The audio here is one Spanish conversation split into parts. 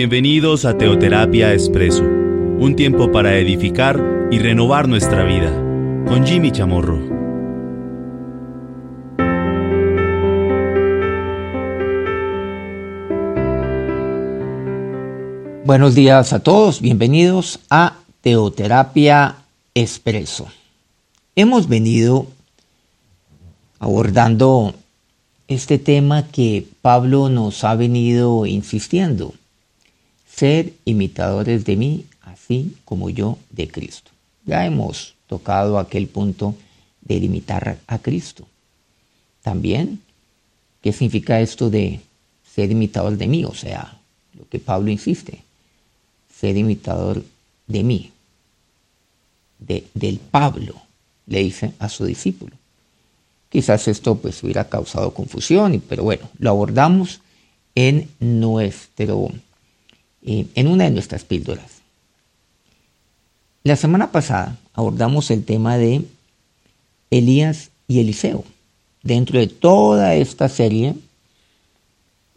Bienvenidos a Teoterapia Expreso, un tiempo para edificar y renovar nuestra vida, con Jimmy Chamorro. Buenos días a todos, bienvenidos a Teoterapia Expreso. Hemos venido abordando este tema que Pablo nos ha venido insistiendo, ser imitadores de mí, así como yo de Cristo. Ya hemos tocado aquel punto de imitar a Cristo. También, ¿qué significa esto de ser imitador de mí? O sea, lo que Pablo insiste, ser imitador de mí, de, del Pablo, le dice a su discípulo. Quizás esto pues hubiera causado confusión, pero bueno, lo abordamos en nuestro, eh, en una de nuestras píldoras. La semana pasada abordamos el tema de Elías y Eliseo, dentro de toda esta serie,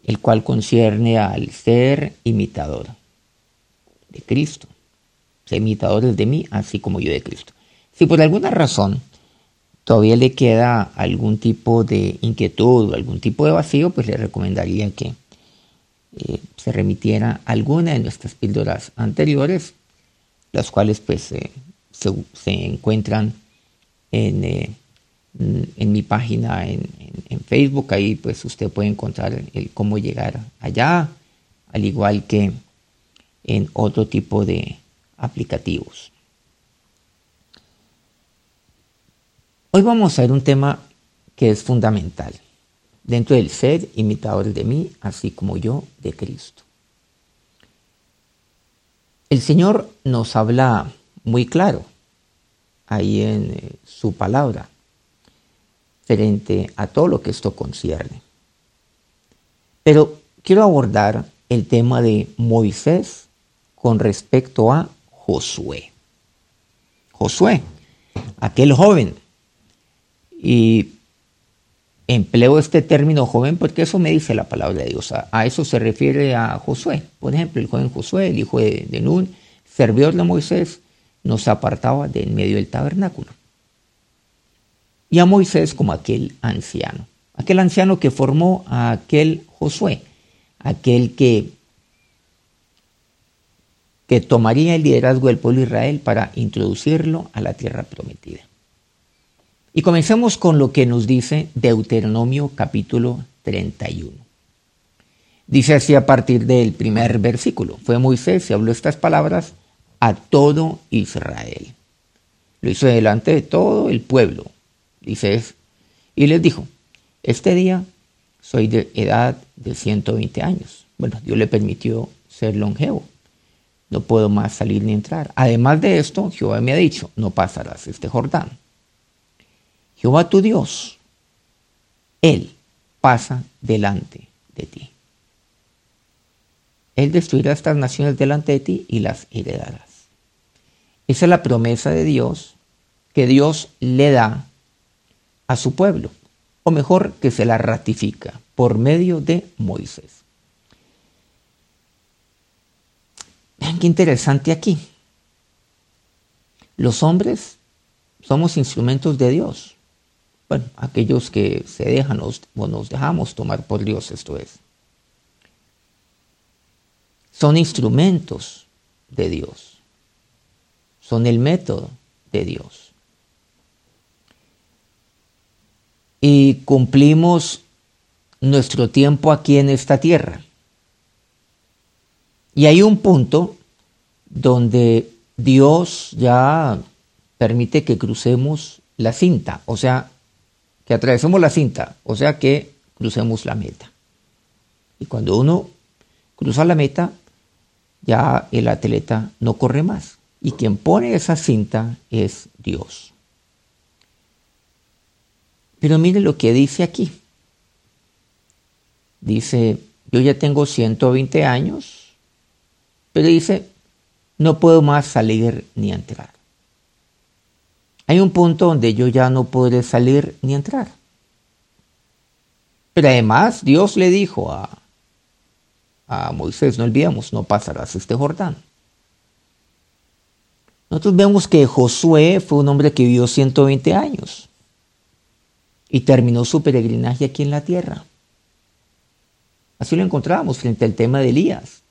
el cual concierne al ser imitador de Cristo, ser imitadores de mí, así como yo de Cristo. Si por alguna razón todavía le queda algún tipo de inquietud o algún tipo de vacío, pues le recomendaría que eh, se remitiera alguna de nuestras píldoras anteriores, las cuales pues se, encuentran en, eh, en, mi página en, en, Facebook, ahí pues usted puede encontrar el cómo llegar allá, al igual que en otro tipo de aplicativos. Hoy vamos a ver un tema que es fundamental dentro del ser imitador de mí, así como yo de Cristo. El Señor nos habla muy claro ahí en eh, su palabra frente a todo lo que esto concierne. Pero quiero abordar el tema de Moisés con respecto a Josué. Josué, aquel joven y empleo este término joven porque eso me dice la palabra de Dios. A, eso se refiere a Josué. Por ejemplo, el joven Josué, el hijo de, de Nun, servidor de Moisés, no se apartaba de en medio del tabernáculo. Y a Moisés como aquel anciano. Aquel anciano que formó a aquel Josué. Aquel que, que tomaría el liderazgo del pueblo de Israel para introducirlo a la tierra prometida. Y comencemos con lo que nos dice Deuteronomio capítulo 31. Dice así a partir del primer versículo. Fue Moisés y habló estas palabras a todo Israel. Lo hizo delante de todo el pueblo. Dice, y les dijo, este día soy de edad de 120 años. Bueno, Dios le permitió ser longevo. No puedo más salir ni entrar. Además de esto, Jehová me ha dicho, no pasarás este Jordán. Jehová tu Dios, Él pasa delante de ti. Él destruirá estas naciones delante de ti y las heredarás. Esa es la promesa de Dios que Dios le da a su pueblo, o mejor que se la ratifica por medio de Moisés. Vean qué interesante aquí. Los hombres somos instrumentos de Dios bueno, aquellos que se dejan o nos dejamos tomar por Dios, esto es. Son instrumentos de Dios. Son el método de Dios. Y cumplimos nuestro tiempo aquí en esta tierra. Y hay un punto donde Dios ya permite que crucemos la cinta, o sea, que atravesemos la cinta, o sea que crucemos la meta. Y cuando uno cruza la meta, ya el atleta no corre más. Y quien pone esa cinta es Dios. Pero mire lo que dice aquí. Dice, yo ya tengo 120 años, pero dice, no puedo más salir ni entrar. Hay un punto donde yo ya no podré salir ni entrar. Pero además Dios le dijo a, a Moisés, no olvidemos, no pasarás este Jordán. Nosotros vemos que Josué fue un hombre que vivió 120 años y terminó su peregrinaje aquí en la tierra. Así lo encontramos frente al tema de Elías.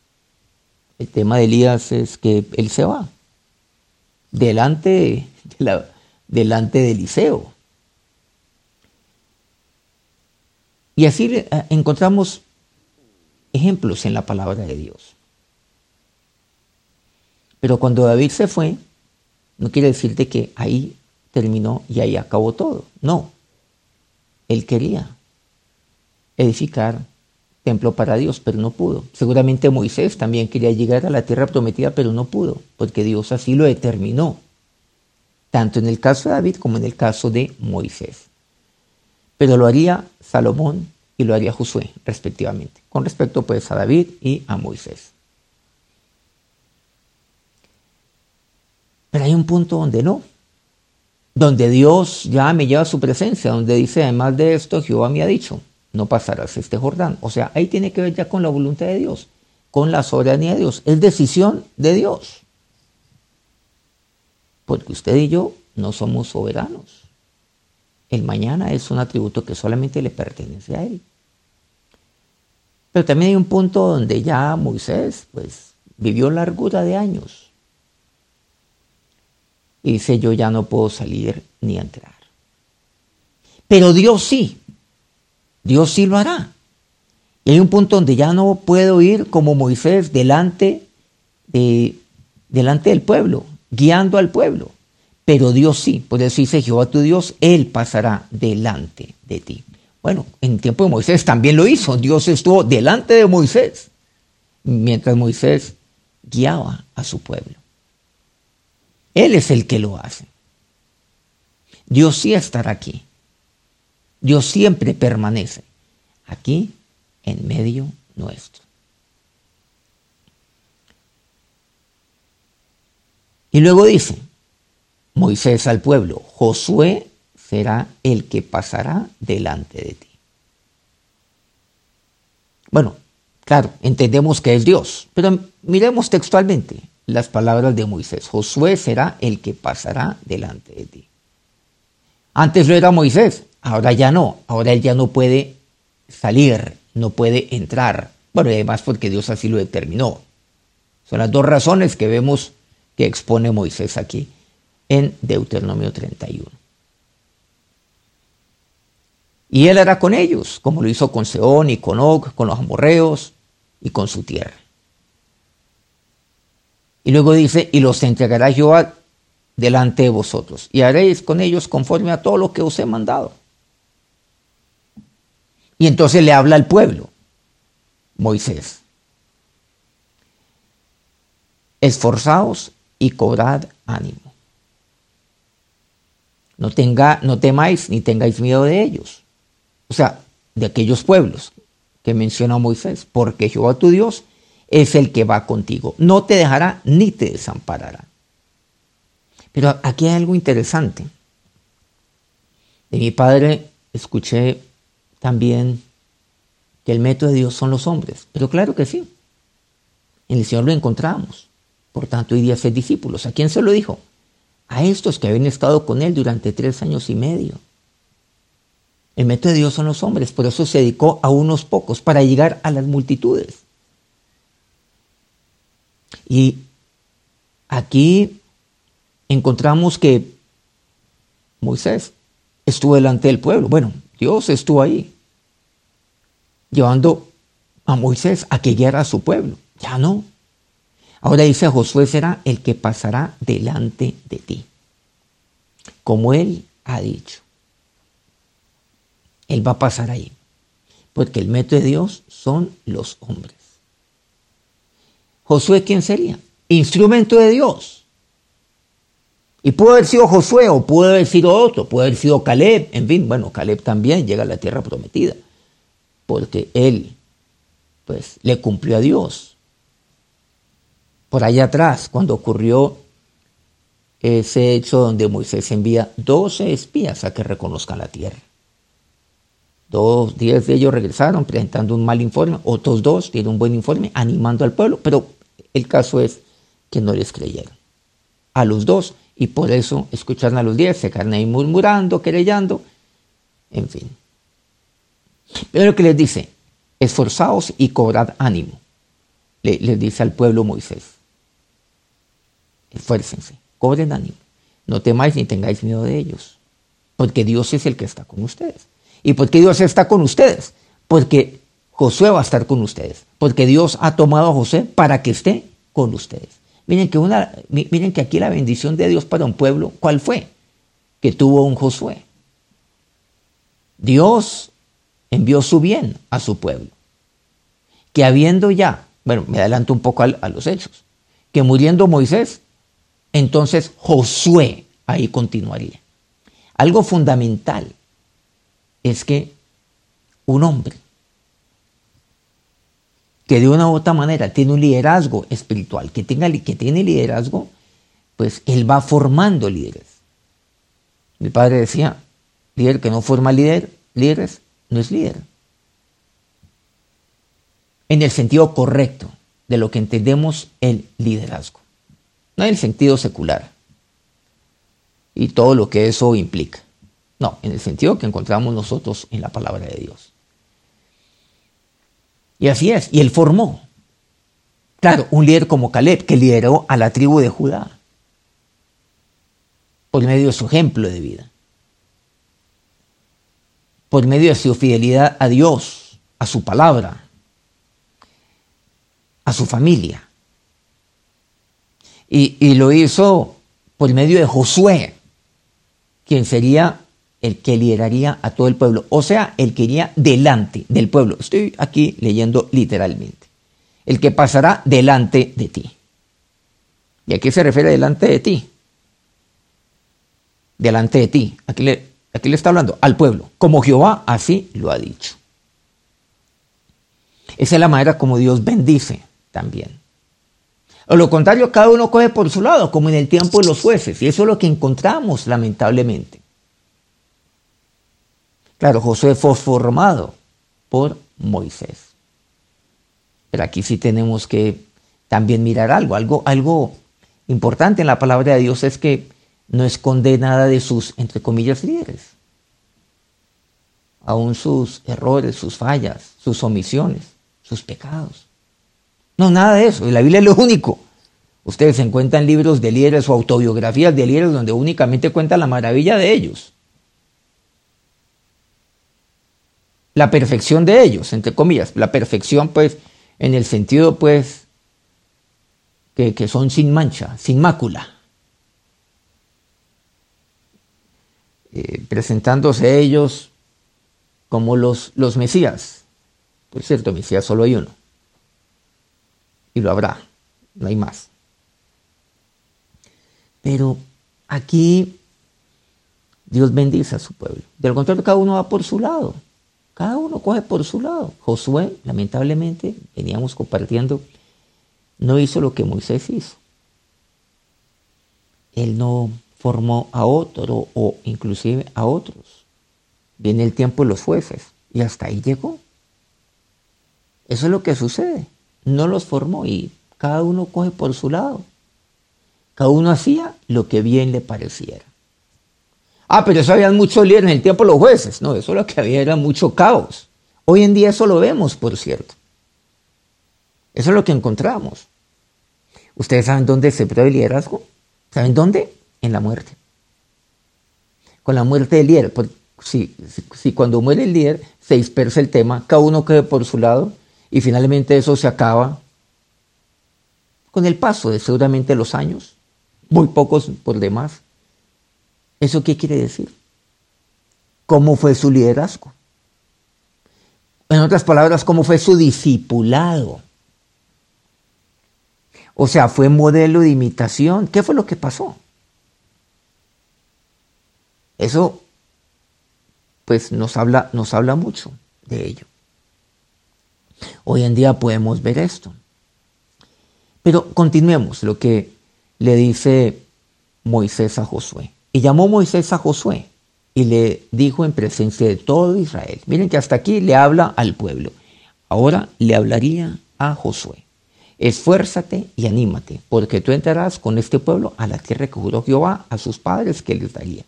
El tema de Elías es que él se va delante de, la, delante de Eliseo. Y así eh, encontramos ejemplos en la palabra de Dios. Pero cuando David se fue, no quiere decirte que ahí terminó y ahí acabó todo. No. Él quería edificar templo para Dios, pero no pudo. Seguramente Moisés también quería llegar a la tierra prometida, pero no pudo, porque Dios así lo determinó, tanto en el caso de David como en el caso de Moisés. Pero lo haría Salomón y lo haría Josué, respectivamente, con respecto pues a David y a Moisés. Pero hay un punto donde no, donde Dios ya me lleva a su presencia, donde dice, además de esto, Jehová me ha dicho, no pasarás este Jordán. O sea, ahí tiene que ver ya con la voluntad de Dios, con la soberanía de Dios. Es decisión de Dios. Porque usted y yo no somos soberanos. El mañana es un atributo que solamente le pertenece a Él. Pero también hay un punto donde ya Moisés, pues, vivió largura de años. Y dice, yo ya no puedo salir ni entrar. Pero Dios sí. Dios sí lo hará. Y hay un punto donde ya no puedo ir como Moisés delante, de, delante del pueblo, guiando al pueblo. Pero Dios sí, por eso dice Jehová tu Dios, Él pasará delante de ti. Bueno, en tiempo de Moisés también lo hizo. Dios estuvo delante de Moisés, mientras Moisés guiaba a su pueblo. Él es el que lo hace. Dios sí estará aquí. Dios siempre permanece aquí en medio nuestro. Y luego dice Moisés al pueblo, Josué será el que pasará delante de ti. Bueno, claro, entendemos que es Dios, pero miremos textualmente las palabras de Moisés. Josué será el que pasará delante de ti. Antes lo era Moisés, Ahora ya no, ahora él ya no puede salir, no puede entrar. Bueno, y además porque Dios así lo determinó. Son las dos razones que vemos que expone Moisés aquí en Deuteronomio 31. Y él hará con ellos, como lo hizo con Seón y con Og, con los amorreos y con su tierra. Y luego dice, y los entregará yo delante de vosotros, y haréis con ellos conforme a todo lo que os he mandado. Y entonces le habla al pueblo, Moisés. Esforzaos y cobrad ánimo. No, tenga, no temáis ni tengáis miedo de ellos. O sea, de aquellos pueblos que menciona Moisés, porque Jehová tu Dios es el que va contigo. No te dejará ni te desamparará. Pero aquí hay algo interesante. De mi padre escuché también que el método de Dios son los hombres. Pero claro que sí. En el Señor lo encontramos. Por tanto, día ser discípulos. ¿A quién se lo dijo? A estos que habían estado con Él durante tres años y medio. El método de Dios son los hombres, por eso se dedicó a unos pocos, para llegar a las multitudes. Y aquí encontramos que Moisés estuvo delante del pueblo. Bueno, Dios estuvo ahí llevando a Moisés a que guiara a su pueblo. Ya no. Ahora dice Josué será el que pasará delante de ti. Como él ha dicho. Él va a pasar ahí. Porque el método de Dios son los hombres. Josué, ¿quién sería? Instrumento de Dios. Y pudo haber sido Josué o pudo haber sido otro, puede haber sido Caleb, en fin, bueno, Caleb también llega a la tierra prometida porque él pues le cumplió a Dios. Por allá atrás, cuando ocurrió ese hecho donde Moisés envía 12 espías a que reconozcan la tierra. Todos diez de ellos regresaron presentando un mal informe, otros dos dieron un buen informe animando al pueblo, pero el caso es que no les creyeron. A los dos, y por eso escucharon a los diez, se quedaron ahí murmurando, querellando, en fin. Pero lo que les dice, esforzaos y cobrad ánimo, les dice al pueblo Moisés. Esfuércense, cobren ánimo, no temáis ni tengáis miedo de ellos, porque Dios es el que está con ustedes. ¿Y por qué Dios está con ustedes? Porque Josué va a estar con ustedes, porque Dios ha tomado a José para que esté con ustedes. Miren que, una, miren que aquí la bendición de Dios para un pueblo, ¿cuál fue? Que tuvo un Josué. Dios envió su bien a su pueblo. Que habiendo ya, bueno, me adelanto un poco a, a los hechos, que muriendo Moisés, entonces Josué ahí continuaría. Algo fundamental es que un hombre que de una u otra manera tiene un liderazgo espiritual, que, tenga, que tiene liderazgo, pues él va formando líderes. Mi padre decía, líder que no forma líder, líderes, no es líder. En el sentido correcto de lo que entendemos el liderazgo, en el sentido secular y todo lo que eso implica. No, en el sentido que encontramos nosotros en la palabra de Dios. Y así es, y él formó. Claro, un líder como Caleb, que lideró a la tribu de Judá por medio de su ejemplo de vida, por medio de su fidelidad a Dios, a su palabra, a su familia. Y, lo hizo por medio de Josué, quien sería el que lideraría a todo el pueblo, o sea, el que iría delante del pueblo. Estoy aquí leyendo literalmente. El que pasará delante de ti. ¿Y a qué se refiere delante de ti? Delante de ti. Aquí le, aquí le está hablando al pueblo. Como Jehová así lo ha dicho. Esa es la manera como Dios bendice también. O lo contrario, cada uno coge por su lado, como en el tiempo de los jueces. Y eso es lo que encontramos, lamentablemente. Claro, Josué fue formado por Moisés. Pero aquí sí tenemos que también mirar algo, algo, algo importante en la palabra de Dios es que no esconde nada de sus, entre comillas, líderes. Aún sus errores, sus fallas, sus omisiones, sus pecados. No, nada de eso. La Biblia es lo único. Ustedes encuentran libros de líderes o autobiografías de líderes donde únicamente cuentan la maravilla de ellos. la perfección de ellos, entre comillas, la perfección pues en el sentido pues que, son sin mancha, sin mácula, eh, presentándose ellos como los, los Mesías. Por cierto, Mesías solo hay uno. Y lo habrá, no hay más. Pero aquí Dios bendice a su pueblo. Del contrario, cada uno va por su lado. Cada uno coge por su lado. Josué, lamentablemente, veníamos compartiendo, no hizo lo que Moisés hizo. Él no formó a otro o inclusive a otros. Viene el tiempo de los jueces y hasta ahí llegó. Eso es lo que sucede. No los formó y cada uno coge por su lado. Cada uno hacía lo que bien le pareciera. Ah, pero eso había mucho líder en el tiempo de los jueces. No, eso lo que había era mucho caos. Hoy en día eso lo vemos, por cierto. Eso es lo que encontramos. ¿Ustedes saben dónde se prueba el liderazgo? ¿Saben dónde? En la muerte. Con la muerte del líder. Si, si, cuando muere el líder se dispersa el tema, cada uno queda por su lado y finalmente eso se acaba con el paso de seguramente los años, muy pocos por demás, ¿Eso qué quiere decir? ¿Cómo fue su liderazgo? En otras palabras, ¿cómo fue su discipulado? O sea, fue modelo de imitación. ¿Qué fue lo que pasó? Eso, pues, nos habla, nos habla mucho de ello. Hoy en día podemos ver esto. Pero continuemos lo que le dice Moisés a Josué. Y llamó Moisés a Josué y le dijo en presencia de todo Israel. Miren que hasta aquí le habla al pueblo. Ahora le hablaría a Josué. Esfuérzate y anímate, porque tú entrarás con este pueblo a la tierra que juró Jehová a sus padres que les daría.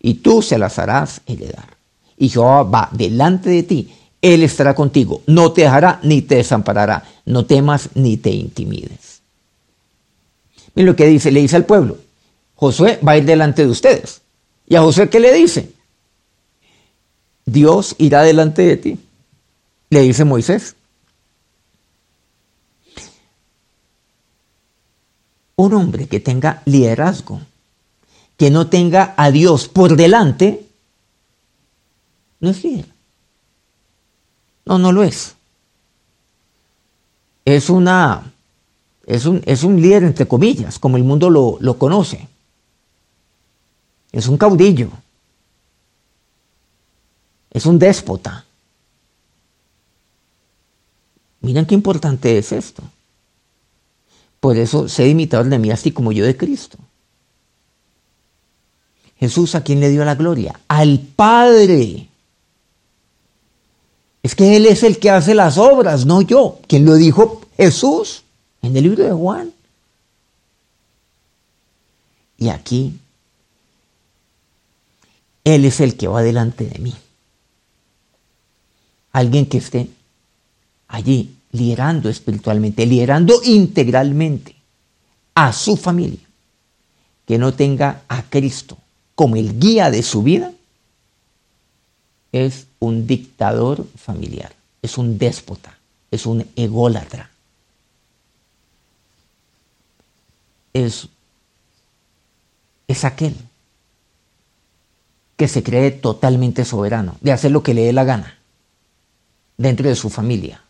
Y tú se las harás heredar. Y Jehová va delante de ti. Él estará contigo. No te dejará ni te desamparará. No temas ni te intimides. Miren lo que dice, le dice al pueblo. Josué va a ir delante de ustedes. ¿Y a Josué qué le dice? Dios irá delante de ti. Le dice Moisés. Un hombre que tenga liderazgo, que no tenga a Dios por delante, no es líder. No, no lo es. Es una es un, es un líder entre comillas, como el mundo lo, lo conoce. Es un caudillo. Es un déspota. Miren qué importante es esto. Por eso sé imitador de mí así como yo de Cristo. Jesús a quién le dio la gloria? Al Padre. Es que Él es el que hace las obras, no yo. ¿Quién lo dijo? Jesús en el libro de Juan. Y aquí, Él es el que va delante de mí. Alguien que esté allí liderando espiritualmente, liderando integralmente a su familia, que no tenga a Cristo como el guía de su vida, es un dictador familiar, es un déspota, es un ególatra. Es, es aquel que se cree totalmente soberano, de hacer lo que le dé la gana dentro de su familia.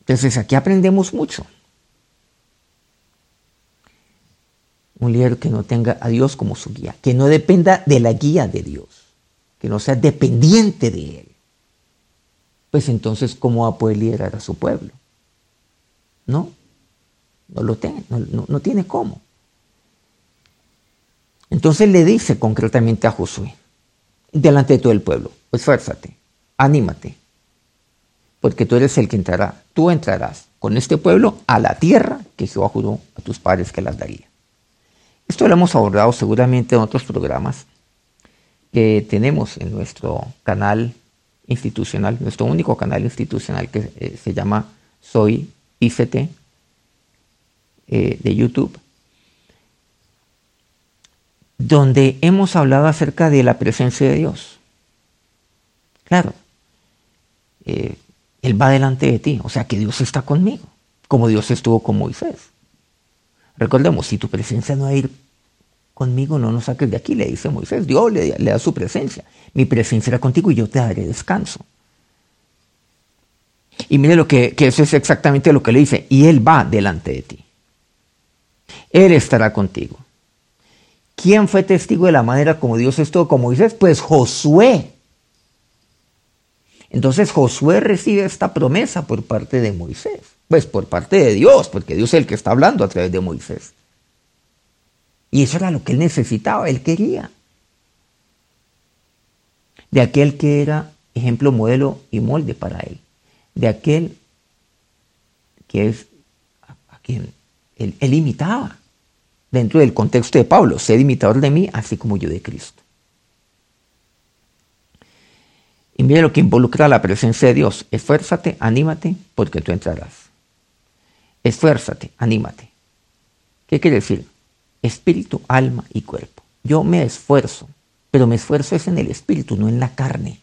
Entonces aquí aprendemos mucho. Un líder que no tenga a Dios como su guía, que no dependa de la guía de Dios, que no sea dependiente de Él. Pues entonces, ¿cómo va a poder liderar a su pueblo? No, no lo tiene, no, no tiene cómo. Entonces le dice concretamente a Josué, delante de todo el pueblo, esfuérzate, anímate, porque tú eres el que entrará, tú entrarás con este pueblo a la tierra que Jehová juró a tus padres que las daría. Esto lo hemos abordado seguramente en otros programas que tenemos en nuestro canal institucional, nuestro único canal institucional que eh, se llama Soy ICT eh, de YouTube, donde hemos hablado acerca de la presencia de Dios. Claro, eh, él va delante de ti, o sea que Dios está conmigo, como Dios estuvo con Moisés. Recordemos, si tu presencia no va a ir conmigo, no nos saques de aquí, le dice Moisés. Dios le, da su presencia. Mi presencia será contigo y yo te daré descanso. Y mire lo que, eso es exactamente lo que le dice. Y Él va delante de ti. Él estará contigo. ¿Quién fue testigo de la manera como Dios estuvo con Moisés? Pues Josué. Entonces Josué recibe esta promesa por parte de Moisés, pues por parte de Dios, porque Dios es el que está hablando a través de Moisés. Y eso era lo que él necesitaba, él quería. De aquel que era ejemplo, modelo y molde para él. De aquel que es a quien él, imitaba. Dentro del contexto de Pablo, sed imitador de mí, así como yo de Cristo. Y mire lo que involucra la presencia de Dios. Esfuérzate, anímate, porque tú entrarás. Esfuérzate, anímate. ¿Qué quiere decir? Espíritu, alma y cuerpo. Yo me esfuerzo, pero me esfuerzo es en el espíritu, no en la carne.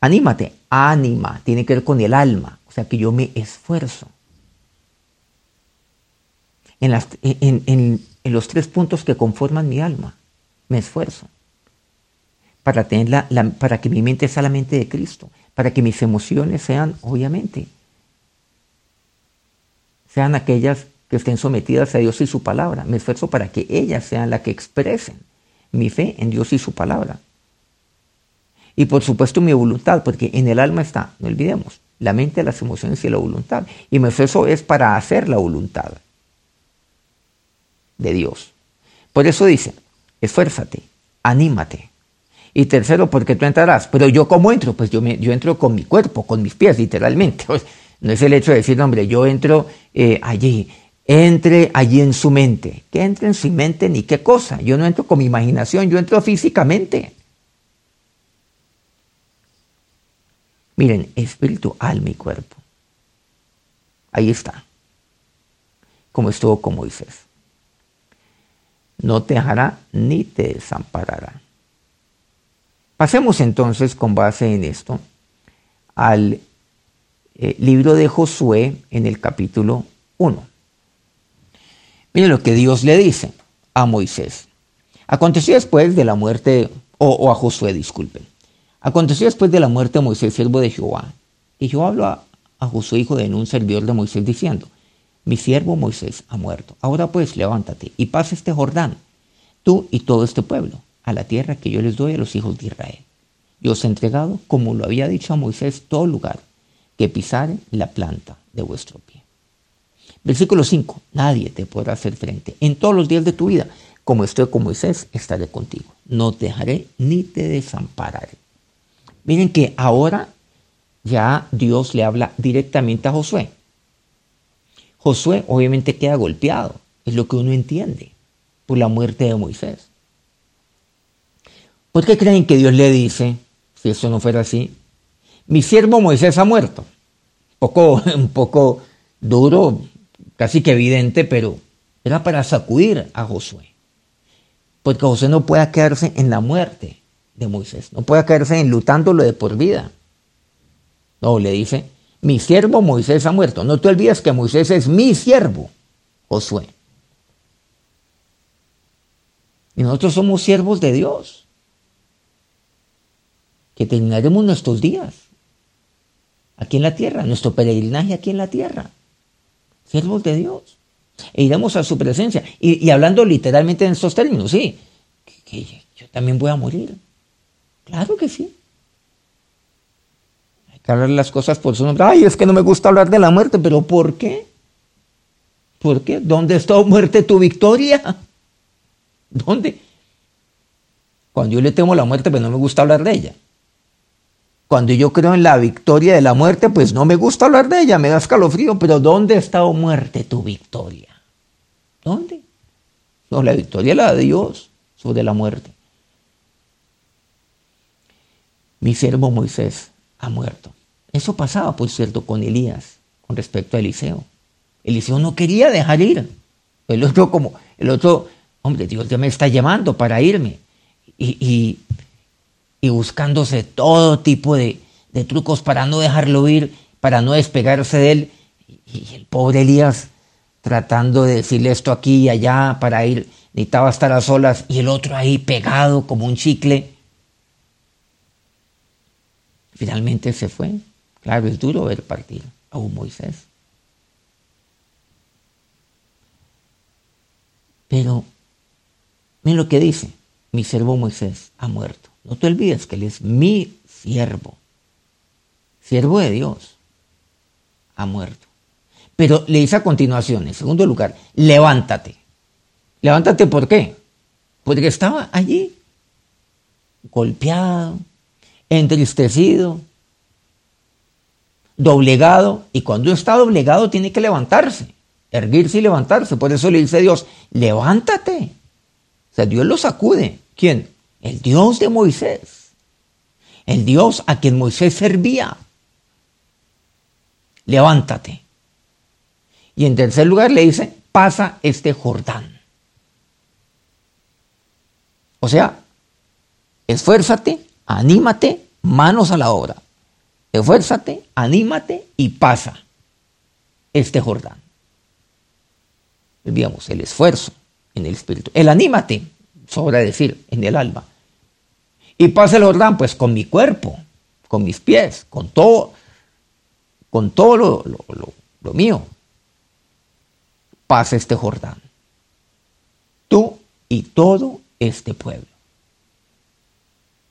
Anímate, ánima, tiene que ver con el alma, o sea que yo me esfuerzo. En, los tres puntos que conforman mi alma, me esfuerzo para, para que mi mente sea la mente de Cristo, para que mis emociones sean, obviamente, sean aquellas que estén sometidas a Dios y su palabra. Me esfuerzo para que ellas sean las que expresen mi fe en Dios y su palabra. Y por supuesto mi voluntad, porque en el alma está, no olvidemos, la mente, las emociones y la voluntad. Y mi esfuerzo es para hacer la voluntad. de Dios. Por eso dice, esfuérzate, anímate. Y tercero, porque tú entrarás. Pero yo cómo entro? Pues yo, me, yo entro con mi cuerpo, con mis pies, literalmente. No es el hecho de decir, hombre, yo entro eh, allí. Entre allí en su mente. ¿Qué entra en su mente ni qué cosa? Yo no entro con mi imaginación, yo entro físicamente. Miren, espíritu, alma y cuerpo. Ahí está. Como estuvo con Moisés. No te dejará ni te desamparará. Pasemos entonces con base en esto al eh, libro de Josué en el capítulo 1. Miren lo que Dios le dice a Moisés. Aconteció después de la muerte, o, a Josué, disculpen. Aconteció después de la muerte de Moisés, siervo de Jehová. Y Jehová habló a, Josué, hijo de un servidor de Moisés, diciendo, mi siervo Moisés ha muerto. Ahora pues levántate y pasa este Jordán, tú y todo este pueblo, a la tierra que yo les doy a los hijos de Israel. Yo os he entregado, como lo había dicho a Moisés, todo lugar que pisare la planta de vuestro pie. Versículo 5. Nadie te podrá hacer frente en todos los días de tu vida. Como estoy con Moisés, estaré contigo. No te dejaré ni te desampararé. Miren que ahora ya Dios le habla directamente a Josué. Josué obviamente queda golpeado, es lo que uno entiende, por la muerte de Moisés. ¿Por qué creen que Dios le dice, si eso no fuera así, mi siervo Moisés ha muerto? Un poco, poco duro, casi que evidente, pero era para sacudir a Josué. Porque Josué no puede quedarse en la muerte de Moisés. No puede caerse enlutándolo de por vida. No, le dice, mi siervo Moisés ha muerto. No te olvides que Moisés es mi siervo, Josué. Y nosotros somos siervos de Dios. Que terminaremos nuestros días aquí en la tierra, nuestro peregrinaje aquí en la tierra. Siervos de Dios. E iremos a su presencia. Y, hablando literalmente en estos términos, sí, que yo también voy a morir. Claro que sí. Hay que hablar las cosas por su nombre. Ay, es que no me gusta hablar de la muerte, pero ¿por qué? ¿Por qué? ¿Dónde está muerte tu victoria? ¿Dónde? Cuando yo le temo la muerte, pues no me gusta hablar de ella. Cuando yo creo en la victoria de la muerte, pues no me gusta hablar de ella, me da escalofrío, pero ¿dónde está oh muerte tu victoria? ¿Dónde? No, la victoria la de Dios sobre la muerte mi siervo Moisés ha muerto. Eso pasaba, por cierto, con Elías, con respecto a Eliseo. Eliseo no quería dejar ir. El otro, como, el otro, hombre, Dios ya me está llamando para irme. Y, y, buscándose todo tipo de, de, trucos para no dejarlo ir, para no despegarse de él. Y, el pobre Elías tratando de decirle esto aquí y allá para ir, necesitaba estar a solas, y el otro ahí pegado como un chicle. Finalmente se fue. Claro, es duro ver partir a un Moisés. Pero, miren lo que dice, mi siervo Moisés ha muerto. No te olvides que él es mi siervo, siervo de Dios, ha muerto. Pero le dice a continuación, en segundo lugar, levántate. Levántate, ¿por qué? Porque estaba allí, golpeado, entristecido, doblegado, y cuando está doblegado tiene que levantarse, erguirse y levantarse. Por eso le dice Dios, levántate. O sea, Dios lo sacude. ¿Quién? El Dios de Moisés. El Dios a quien Moisés servía. Levántate. Y en tercer lugar le dice, pasa este Jordán. O sea, esfuérzate anímate, manos a la obra. Esfuérzate, anímate y pasa este Jordán. Digamos, el esfuerzo en el espíritu. El anímate, sobra decir, en el alma. Y pasa el Jordán, pues con mi cuerpo, con mis pies, con todo, con todo lo, lo mío. Pasa este Jordán. Tú y todo este pueblo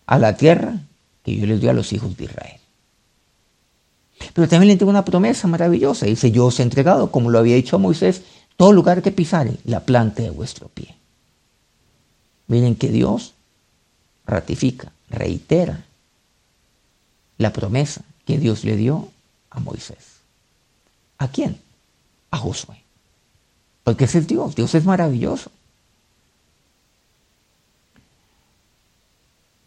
a la tierra que yo les doy a los hijos de Israel. Pero también le tengo una promesa maravillosa. Dice, yo os he entregado, como lo había dicho a Moisés, todo lugar que pisare la planta de vuestro pie. Miren que Dios ratifica, reitera la promesa que Dios le dio a Moisés. ¿A quién? A Josué. Porque ese es Dios, Dios es maravilloso.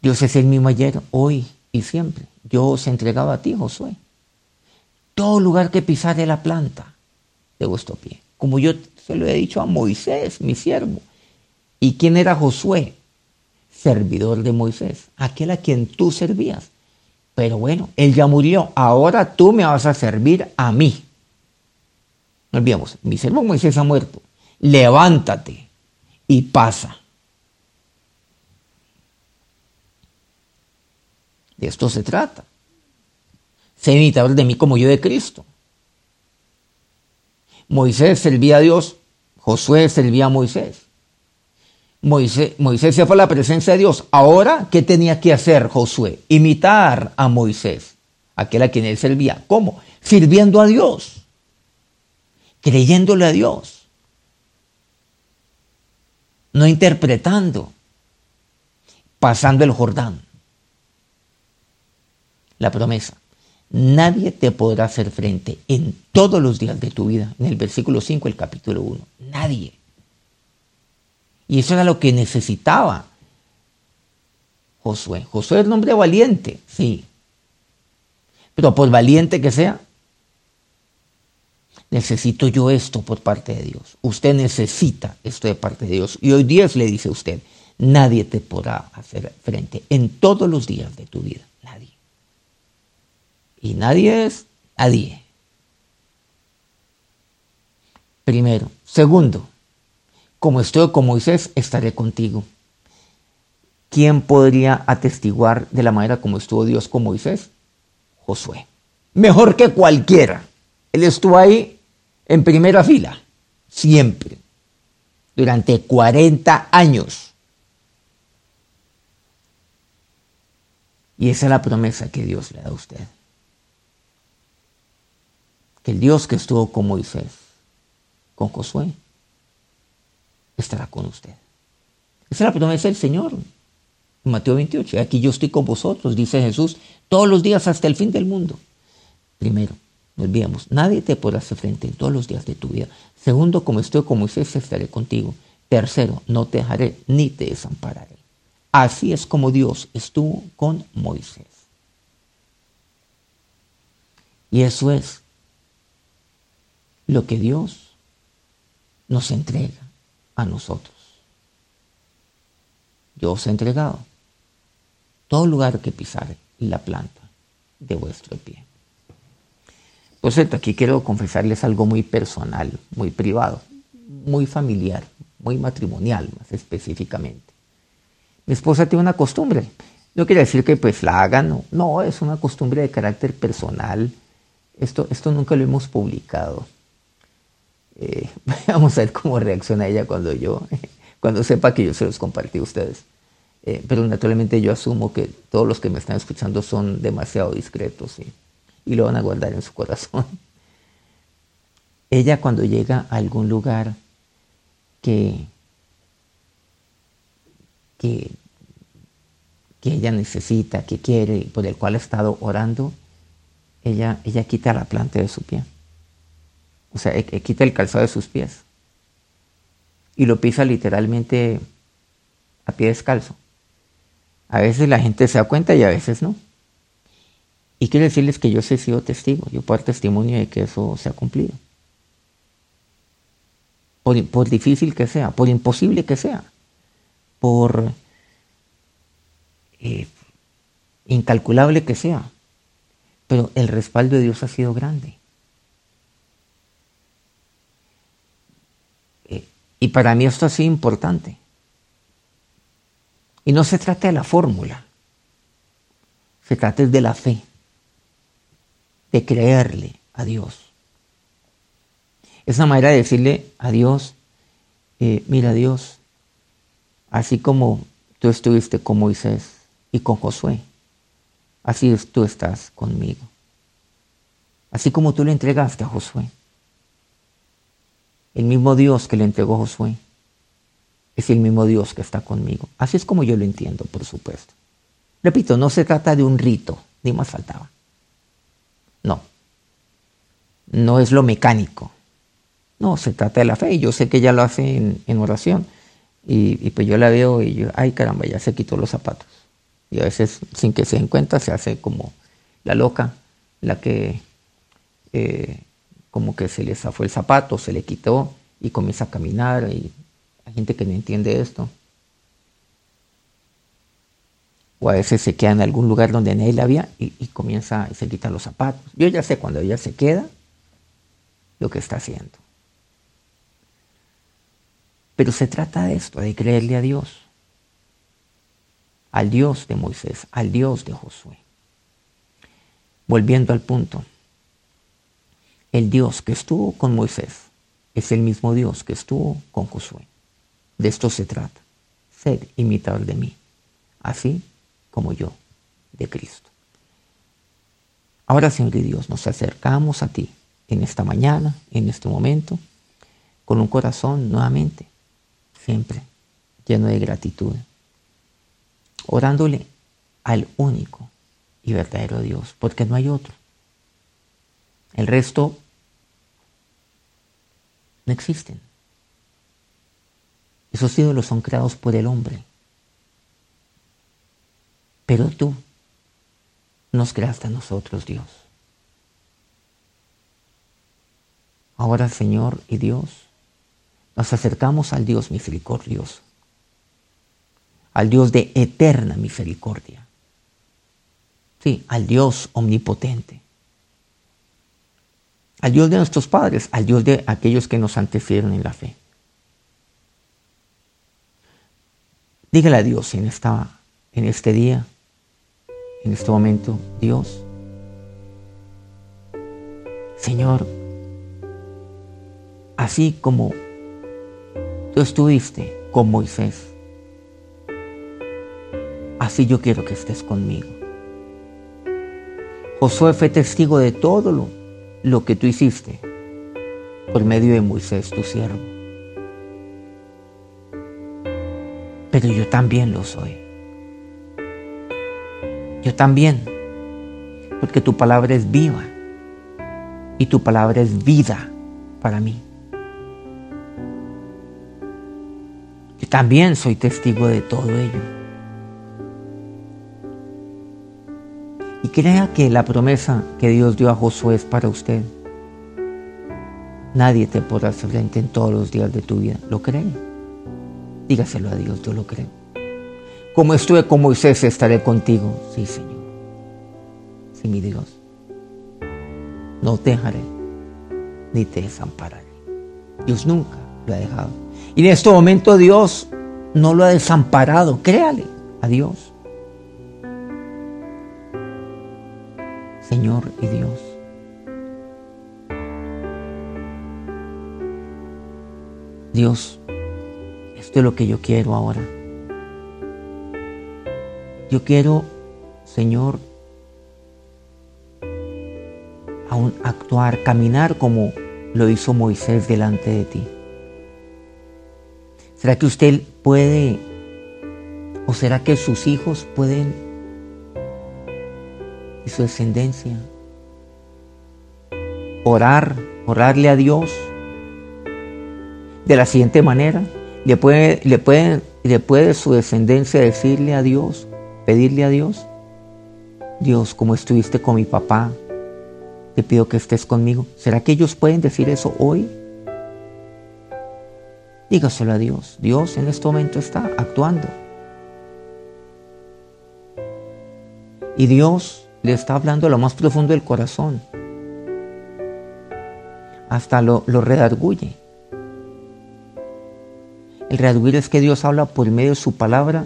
Dios es el mismo ayer, hoy y siempre. Yo os he entregado a ti, Josué. Todo lugar que pisare la planta de vuestro pie. Como yo se lo he dicho a Moisés, mi siervo. ¿Y quién era Josué? Servidor de Moisés, aquel a quien tú servías. Pero bueno, él ya murió. Ahora tú me vas a servir a mí. No olvidemos, mi siervo Moisés ha muerto. Levántate y pasa. De esto se trata. Sé imitador de mí como yo de Cristo. Moisés servía a Dios, Josué servía a Moisés. Moisés, Moisés se fue a la presencia de Dios. Ahora, ¿qué tenía que hacer Josué? Imitar a Moisés, aquel a quien él servía. ¿Cómo? Sirviendo a Dios, creyéndole a Dios, no interpretando, pasando el Jordán la promesa. Nadie te podrá hacer frente en todos los días de tu vida. En el versículo 5, el capítulo 1. Nadie. Y eso era lo que necesitaba Josué. Josué es un hombre valiente, sí. Pero por valiente que sea, necesito yo esto por parte de Dios. Usted necesita esto de parte de Dios. Y hoy Dios le dice a usted, nadie te podrá hacer frente en todos los días de tu vida. Y nadie es nadie. Primero. Segundo, como estoy con Moisés, estaré contigo. ¿Quién podría atestiguar de la manera como estuvo Dios con Moisés? Josué. Mejor que cualquiera. Él estuvo ahí en primera fila, siempre, durante 40 años. Y esa es la promesa que Dios le da a usted que el Dios que estuvo con Moisés, con Josué, estará con usted. Esa es la promesa del Señor. Mateo 28, aquí yo estoy con vosotros, dice Jesús, todos los días hasta el fin del mundo. Primero, no olvidemos, nadie te podrá hacer frente en todos los días de tu vida. Segundo, como estoy con Moisés, estaré contigo. Tercero, no te dejaré ni te desampararé. Así es como Dios estuvo con Moisés. Y eso es lo que Dios nos entrega a nosotros. Yo os he entregado todo lugar que pisare la planta de vuestro pie. Por cierto, aquí quiero confesarles algo muy personal, muy privado, muy familiar, muy matrimonial más específicamente. Mi esposa tiene una costumbre. No quiere decir que pues la hagan, no, no es una costumbre de carácter personal. Esto, esto nunca lo hemos publicado eh, vamos a ver cómo reacciona ella cuando yo, cuando sepa que yo se los compartí a ustedes. Eh, pero naturalmente yo asumo que todos los que me están escuchando son demasiado discretos y lo van a guardar en su corazón. Ella cuando llega a algún lugar que, que, que ella necesita, que quiere, por el cual ha estado orando, ella, ella quita la planta de su pie. O sea, e, e quita el calzado de sus pies. Y lo pisa literalmente a pie descalzo. A veces la gente se da cuenta y a veces no. Y quiero decirles que yo he sido testigo, yo puedo dar testimonio de que eso se ha cumplido. Por, difícil que sea, por imposible que sea, por eh, incalculable que sea, pero el respaldo de Dios ha sido grande. Y para mí esto ha sido importante. Y no se trata de la fórmula, se trata de la fe, de creerle a Dios. Es una manera de decirle a Dios, eh, mira Dios, así como tú estuviste con Moisés y con Josué, así tú estás conmigo. Así como tú le entregaste a Josué el mismo Dios que le entregó Josué es el mismo Dios que está conmigo. Así es como yo lo entiendo, por supuesto. Repito, no se trata de un rito, ni más faltaba. No, no es lo mecánico. No, se trata de la fe. Y yo sé que ella lo hace en, oración. Y, pues yo la veo y yo, ay caramba, ya se quitó los zapatos. Y a veces, sin que se den cuenta, se hace como la loca, la que eh, como que se le zafó el zapato, se le quitó y comienza a caminar. Y hay gente que no entiende esto. O a veces se queda en algún lugar donde nadie la había y, y comienza y se quita los zapatos. Yo ya sé cuando ella se queda lo que está haciendo. Pero se trata de esto, de creerle a Dios, al Dios de Moisés, al Dios de Josué. Volviendo al punto, el Dios que estuvo con Moisés es el mismo Dios que estuvo con Josué. De esto se trata, ser imitador de mí, así como yo de Cristo. Ahora, Señor y Dios, nos acercamos a ti en esta mañana, en este momento, con un corazón nuevamente siempre lleno de gratitud, orándole al único y verdadero Dios, porque no hay otro. El resto no existen. Esos ídolos son creados por el hombre. Pero tú nos creaste a nosotros, Dios. Ahora, Señor y Dios, nos acercamos al Dios misericordioso, al Dios de eterna misericordia, sí, al Dios omnipotente, al Dios de nuestros padres, al Dios de aquellos que nos antecedieron en la fe. Dígale a Dios en, esta, en este día, en este momento, Dios, Señor, así como Tú estuviste con Moisés. Así yo quiero que estés conmigo. Josué fue testigo de todo lo, lo que tú hiciste por medio de Moisés, tu siervo. Pero yo también lo soy. Yo también. Porque tu palabra es viva. Y tu palabra es vida para mí. también soy testigo de todo ello. Crea que la promesa que Dios dio a Josué es para usted. Nadie te podrá hacer frente en todos los días de tu vida. ¿Lo cree? Dígaselo a Dios, yo lo creo. Como estuve con Moisés, estaré contigo. Sí, Señor. Sí, mi Dios. No te dejaré ni te desampararé. Dios nunca lo ha dejado y en este momento Dios no lo ha desamparado. Créale a Dios. Señor y Dios. Dios, esto es lo que yo quiero ahora. Yo quiero, Señor, aún actuar, caminar como lo hizo Moisés delante de ti. ¿Será que usted puede, o será que sus hijos pueden, y su descendencia, orar, orarle a Dios de la siguiente manera? ¿Le puede, le le puede su descendencia decirle a Dios, pedirle a Dios? Dios, como estuviste con mi papá, te pido que estés conmigo. ¿Será que ellos pueden decir eso hoy? Dígaselo a Dios. Dios en este momento está actuando. Y Dios le está hablando a lo más profundo del corazón. Hasta lo, lo redarguye. El redarguir es que Dios habla por medio de su palabra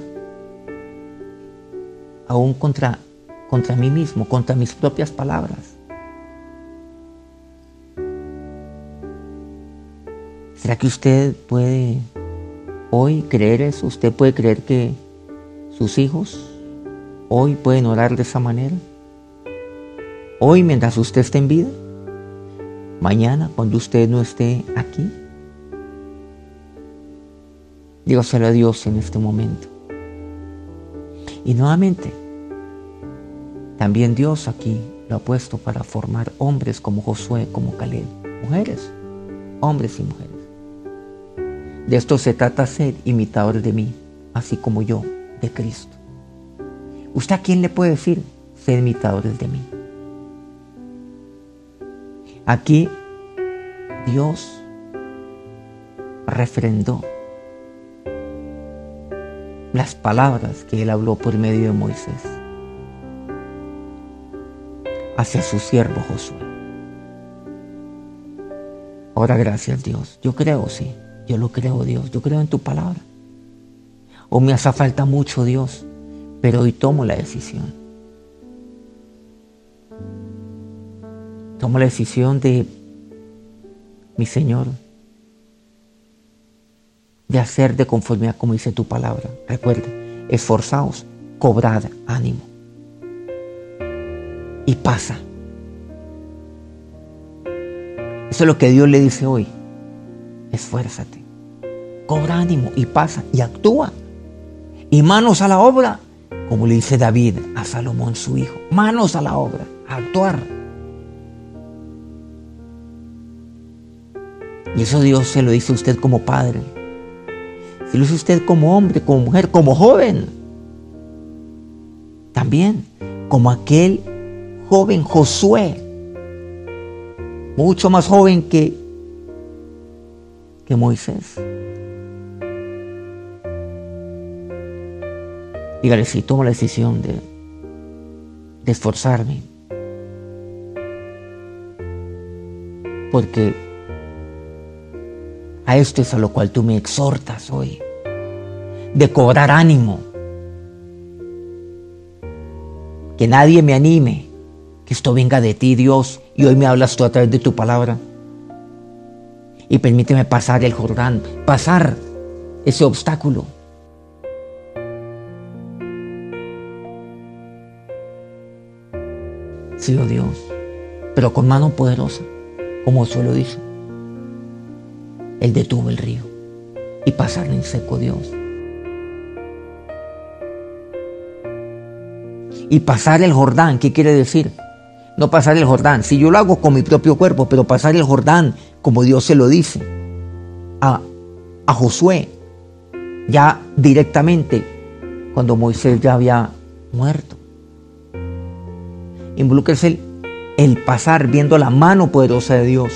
aún contra, contra mí mismo, contra mis propias palabras. ¿Será que usted puede hoy creer eso? ¿Usted puede creer que sus hijos hoy pueden orar de esa manera? Hoy mientras usted esté en vida, mañana cuando usted no esté aquí, Dígaselo a Dios en este momento. Y nuevamente, también Dios aquí lo ha puesto para formar hombres como Josué, como Caleb, mujeres, hombres y mujeres. De esto se trata ser imitadores de mí, así como yo de Cristo. ¿Usted a quién le puede decir ser imitadores de mí? Aquí Dios refrendó las palabras que él habló por medio de Moisés hacia su siervo Josué. Ahora gracias Dios. Yo creo, sí. Yo lo creo Dios. Yo creo en tu palabra. O me hace falta mucho Dios. Pero hoy tomo la decisión. Tomo la decisión de, mi Señor, de hacer de conformidad como dice tu palabra. Recuerde, esforzaos, cobrad ánimo. Y pasa. Eso es lo que Dios le dice hoy. Esfuérzate, cobra ánimo y pasa y actúa. Y manos a la obra, como le dice David a Salomón su hijo. Manos a la obra, actuar. Y eso Dios se lo dice a usted como padre. Si lo dice usted como hombre, como mujer, como joven. También como aquel joven Josué. Mucho más joven que, que Moisés. Dígale, si tomo la decisión de, de esforzarme, porque a esto es a lo cual tú me exhortas hoy, de cobrar ánimo, que nadie me anime, que esto venga de ti, Dios, y hoy me hablas tú a través de tu palabra. Y permíteme pasar el Jordán, pasar ese obstáculo. Sí, oh Dios, pero con mano poderosa, como suelo dice. Él detuvo el río y pasaron en seco Dios. Y pasar el Jordán, ¿qué quiere decir? No pasar el Jordán. Si yo lo hago con mi propio cuerpo, pero pasar el Jordán, como Dios se lo dice, a, a Josué, ya directamente, cuando Moisés ya había muerto. Involúquese el, el pasar viendo la mano poderosa de Dios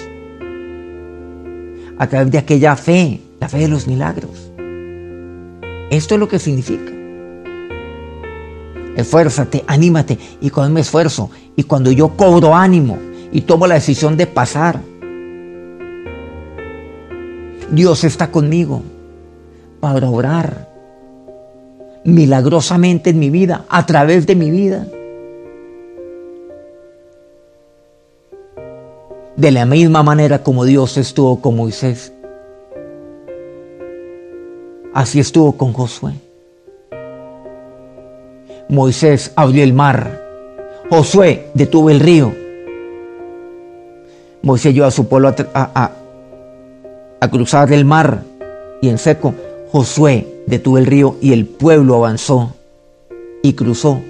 a través de aquella fe, la fe de los milagros. Esto es lo que significa. Esfuérzate, anímate. Y cuando me esfuerzo, y cuando yo cobro ánimo y tomo la decisión de pasar, Dios está conmigo para orar milagrosamente en mi vida, a través de mi vida. De la misma manera como Dios estuvo con Moisés. Así estuvo con Josué. Moisés abrió el mar. Josué detuvo el río. Moisés llevó a su pueblo a, a cruzar el mar y en seco. Josué detuvo el río y el pueblo avanzó y cruzó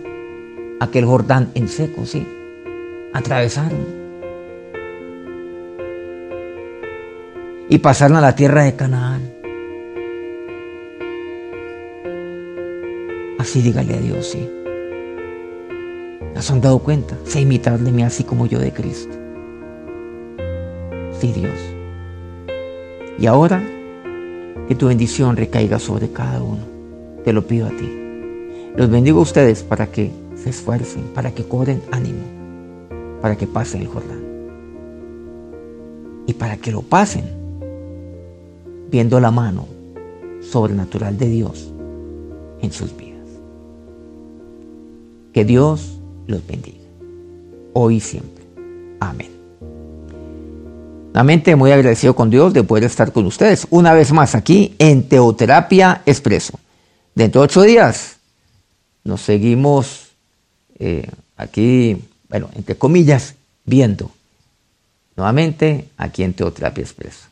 aquel Jordán en seco, sí. Atravesaron. Y pasaron a la tierra de Canaán. Así dígale a Dios, sí. ¿Nos han dado cuenta? Sé imitar de mí así como yo de Cristo. Sí, Dios. Y ahora que tu bendición recaiga sobre cada uno. Te lo pido a ti. Los bendigo a ustedes para que se esfuercen, para que cobren ánimo, para que pasen el Jordán. Y para que lo pasen viendo la mano sobrenatural de Dios en sus vidas. Que Dios los bendiga, hoy y siempre. Amén. Nuevamente muy agradecido con Dios de poder estar con ustedes una vez más aquí en Teoterapia Expreso. Dentro de ocho días nos seguimos eh, aquí, bueno, entre comillas, viendo nuevamente aquí en Teoterapia Expreso.